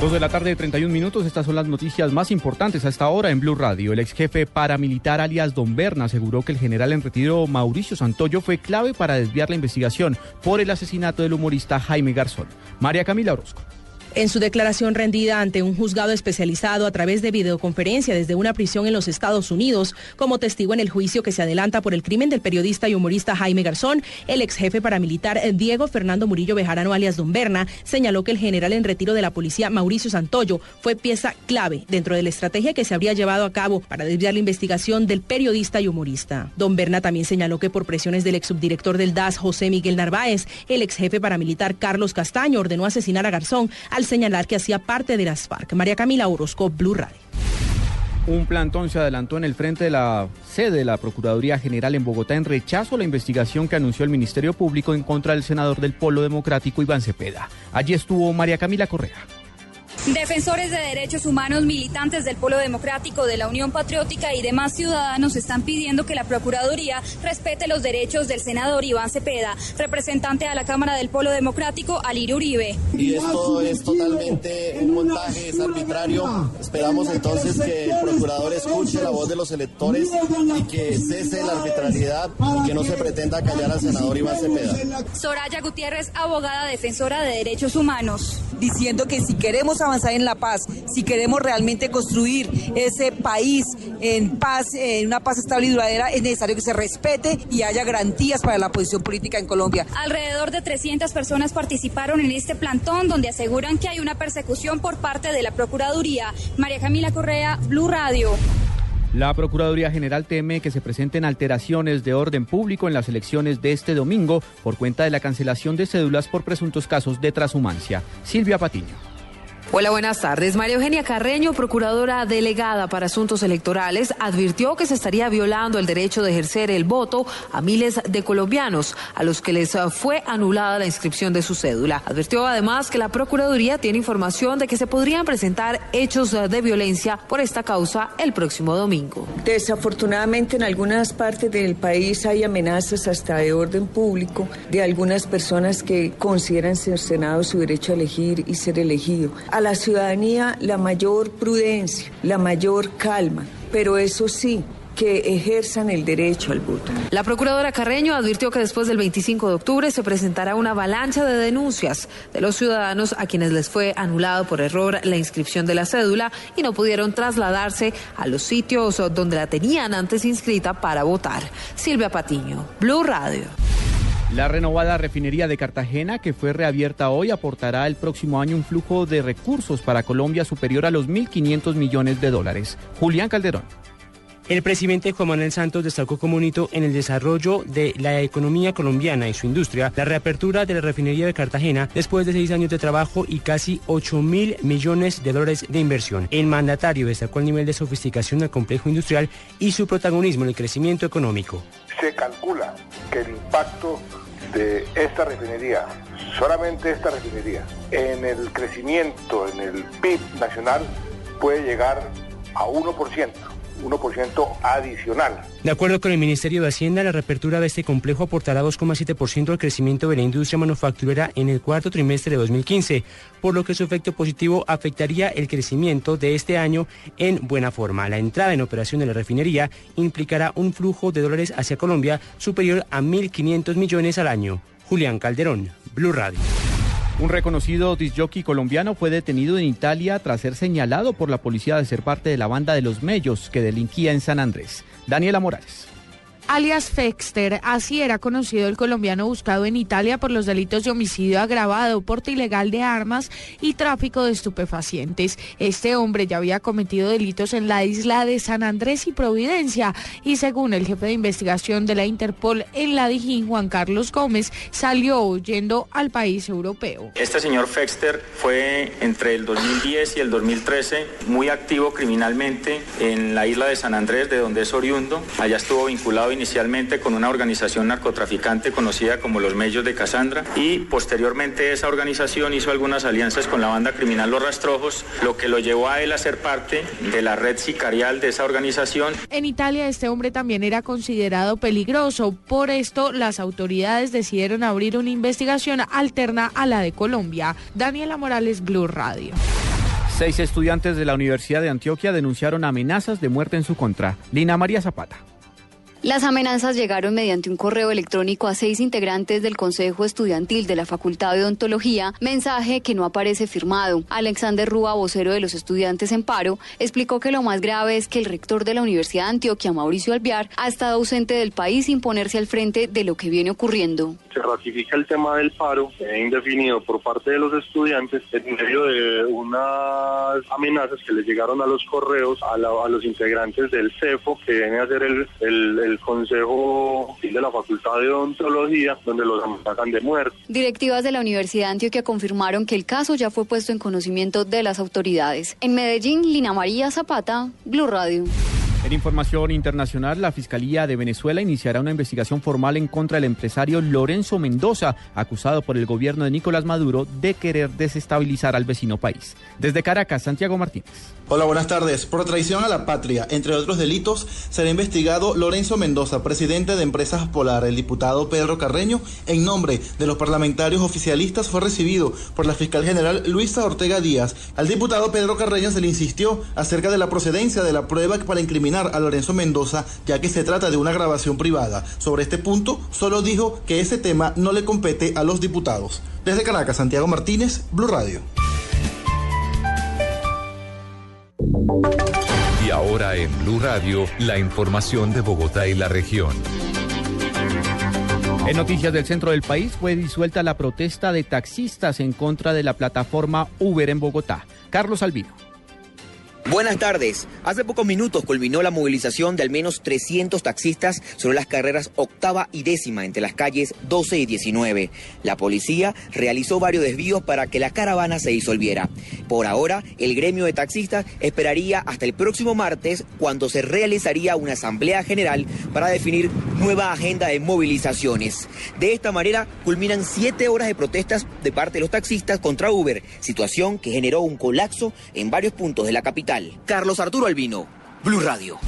Dos de la tarde, 31 minutos. Estas son las noticias más importantes a esta hora en Blue Radio. El ex jefe paramilitar alias Don Berna aseguró que el general en retiro Mauricio Santoyo fue clave para desviar la investigación por el asesinato del humorista Jaime Garzón. María Camila Orozco. En su declaración rendida ante un juzgado especializado a través de videoconferencia desde una prisión en los Estados Unidos, como testigo en el juicio que se adelanta por el crimen del periodista y humorista Jaime Garzón, el ex jefe paramilitar Diego Fernando Murillo Bejarano alias Don Berna señaló que el general en retiro de la policía Mauricio Santoyo fue pieza clave dentro de la estrategia que se habría llevado a cabo para desviar la investigación del periodista y humorista. Don Berna también señaló que por presiones del ex subdirector del DAS José Miguel Narváez, el ex jefe paramilitar Carlos Castaño ordenó asesinar a Garzón al señalar que hacía parte de las FARC. María Camila Orozco, Blue Radio. Un plantón se adelantó en el frente de la sede de la Procuraduría General en Bogotá en rechazo a la investigación que anunció el Ministerio Público en contra del senador del Polo Democrático Iván Cepeda. Allí estuvo María Camila Correa. Defensores de derechos humanos, militantes del Polo Democrático, de la Unión Patriótica y demás ciudadanos están pidiendo que la Procuraduría respete los derechos del senador Iván Cepeda, representante a la Cámara del Polo Democrático, Alir Uribe. Y esto es totalmente un montaje, es arbitrario. Esperamos entonces que el procurador escuche la voz de los electores y que cese la arbitrariedad y que no se pretenda callar al senador Iván Cepeda. Soraya Gutiérrez, abogada defensora de derechos humanos. Diciendo que si queremos avanzar avanzar en la paz, si queremos realmente construir ese país en paz, en una paz estable y duradera, es necesario que se respete y haya garantías para la posición política en Colombia. Alrededor de 300 personas participaron en este plantón donde aseguran que hay una persecución por parte de la Procuraduría. María Camila Correa, Blue Radio. La Procuraduría General teme que se presenten alteraciones de orden público en las elecciones de este domingo por cuenta de la cancelación de cédulas por presuntos casos de transhumancia. Silvia Patiño. Hola, buenas tardes. María Eugenia Carreño, procuradora delegada para asuntos electorales, advirtió que se estaría violando el derecho de ejercer el voto a miles de colombianos a los que les fue anulada la inscripción de su cédula. Advirtió además que la Procuraduría tiene información de que se podrían presentar hechos de violencia por esta causa el próximo domingo. Desafortunadamente en algunas partes del país hay amenazas hasta de orden público de algunas personas que consideran cercenado su derecho a elegir y ser elegido a la ciudadanía la mayor prudencia, la mayor calma, pero eso sí, que ejerzan el derecho al voto. La procuradora Carreño advirtió que después del 25 de octubre se presentará una avalancha de denuncias de los ciudadanos a quienes les fue anulado por error la inscripción de la cédula y no pudieron trasladarse a los sitios donde la tenían antes inscrita para votar. Silvia Patiño, Blue Radio. La renovada refinería de Cartagena, que fue reabierta hoy, aportará el próximo año un flujo de recursos para Colombia superior a los 1.500 millones de dólares. Julián Calderón. El presidente Juan Manuel Santos destacó como un hito en el desarrollo de la economía colombiana y su industria la reapertura de la refinería de Cartagena después de seis años de trabajo y casi 8 mil millones de dólares de inversión. El mandatario destacó el nivel de sofisticación del complejo industrial y su protagonismo en el crecimiento económico. Se calcula que el impacto de esta refinería, solamente esta refinería, en el crecimiento, en el PIB nacional, puede llegar a 1%. 1% adicional. De acuerdo con el Ministerio de Hacienda, la reapertura de este complejo aportará 2,7% al crecimiento de la industria manufacturera en el cuarto trimestre de 2015, por lo que su efecto positivo afectaría el crecimiento de este año en buena forma. La entrada en operación de la refinería implicará un flujo de dólares hacia Colombia superior a 1.500 millones al año. Julián Calderón, Blue Radio. Un reconocido disjockey colombiano fue detenido en Italia tras ser señalado por la policía de ser parte de la banda de los Mellos que delinquía en San Andrés. Daniela Morales alias Fexter. Así era conocido el colombiano buscado en Italia por los delitos de homicidio agravado, porte ilegal de armas y tráfico de estupefacientes. Este hombre ya había cometido delitos en la isla de San Andrés y Providencia y según el jefe de investigación de la Interpol en la Dijín, Juan Carlos Gómez, salió huyendo al país europeo. Este señor Fexter fue entre el 2010 y el 2013 muy activo criminalmente en la isla de San Andrés, de donde es oriundo. Allá estuvo vinculado inicialmente con una organización narcotraficante conocida como los Mellos de Casandra y posteriormente esa organización hizo algunas alianzas con la banda criminal Los Rastrojos, lo que lo llevó a él a ser parte de la red sicarial de esa organización. En Italia este hombre también era considerado peligroso, por esto las autoridades decidieron abrir una investigación alterna a la de Colombia. Daniela Morales, Blue Radio. Seis estudiantes de la Universidad de Antioquia denunciaron amenazas de muerte en su contra. Lina María Zapata. Las amenazas llegaron mediante un correo electrónico a seis integrantes del Consejo Estudiantil de la Facultad de Odontología, mensaje que no aparece firmado. Alexander Rúa, vocero de los estudiantes en paro, explicó que lo más grave es que el rector de la Universidad de Antioquia, Mauricio Alviar, ha estado ausente del país sin ponerse al frente de lo que viene ocurriendo. Se ratifica el tema del paro indefinido por parte de los estudiantes en medio de unas amenazas que les llegaron a los correos a, los integrantes del CEFO, que viene a ser el Consejo de la Facultad de Odontología, donde los amenazan de muerte. Directivas de la Universidad de Antioquia confirmaron que el caso ya fue puesto en conocimiento de las autoridades. En Medellín, Lina María Zapata, Blue Radio. En información internacional, la Fiscalía de Venezuela iniciará una investigación formal en contra del empresario Lorenzo Mendoza, acusado por el gobierno de Nicolás Maduro de querer desestabilizar al vecino país. Desde Caracas, Santiago Martínez. Hola, buenas tardes. Por traición a la patria, entre otros delitos, será investigado Lorenzo Mendoza, presidente de Empresas Polar. El diputado Pedro Carreño, en nombre de los parlamentarios oficialistas, fue recibido por la fiscal general Luisa Ortega Díaz. Al diputado Pedro Carreño se le insistió acerca de la procedencia de la prueba para incriminar a Lorenzo Mendoza, ya que se trata de una grabación privada. Sobre este punto, solo dijo que ese tema no le compete a los diputados. Desde Caracas, Santiago Martínez, Blue Radio. Y ahora en Blue Radio, la información de Bogotá y la región. En noticias del centro del país fue disuelta la protesta de taxistas en contra de la plataforma Uber en Bogotá. Carlos Albino. Buenas tardes. Hace pocos minutos culminó la movilización de al menos 300 taxistas sobre las carreras octava y décima entre las calles 12 y 19. La policía realizó varios desvíos para que la caravana se disolviera. Por ahora, el gremio de taxistas esperaría hasta el próximo martes cuando se realizaría una asamblea general para definir nueva agenda de movilizaciones. De esta manera, culminan siete horas de protestas de parte de los taxistas contra Uber, situación que generó un colapso en varios puntos de la capital. Carlos Arturo Albino, Blue Radio.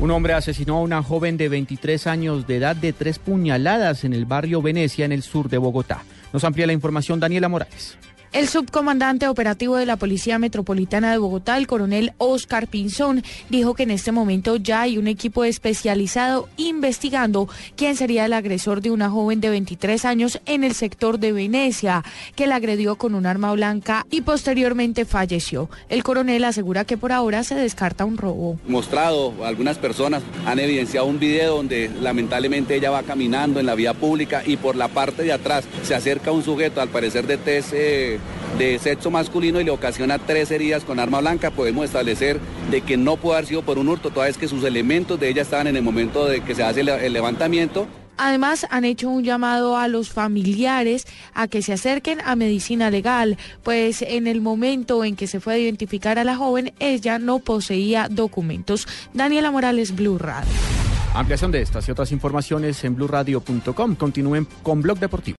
Un hombre asesinó a una joven de 23 años de edad de tres puñaladas en el barrio Venecia, en el sur de Bogotá. Nos amplía la información Daniela Morales. El subcomandante operativo de la Policía Metropolitana de Bogotá, el coronel Oscar Pinzón, dijo que en este momento ya hay un equipo especializado investigando quién sería el agresor de una joven de 23 años en el sector de Venecia, que la agredió con un arma blanca y posteriormente falleció. El coronel asegura que por ahora se descarta un robo. Mostrado, algunas personas han evidenciado un video donde lamentablemente ella va caminando en la vía pública y por la parte de atrás se acerca un sujeto, al parecer de TC de sexo masculino y le ocasiona tres heridas con arma blanca, podemos establecer de que no puede haber sido por un hurto, toda vez que sus elementos de ella estaban en el momento de que se hace el levantamiento. Además, han hecho un llamado a los familiares a que se acerquen a medicina legal, pues en el momento en que se fue a identificar a la joven, ella no poseía documentos. Daniela Morales, Blue Radio. Ampliación de estas y otras informaciones en blueradio.com. Continúen con Blog Deportivo.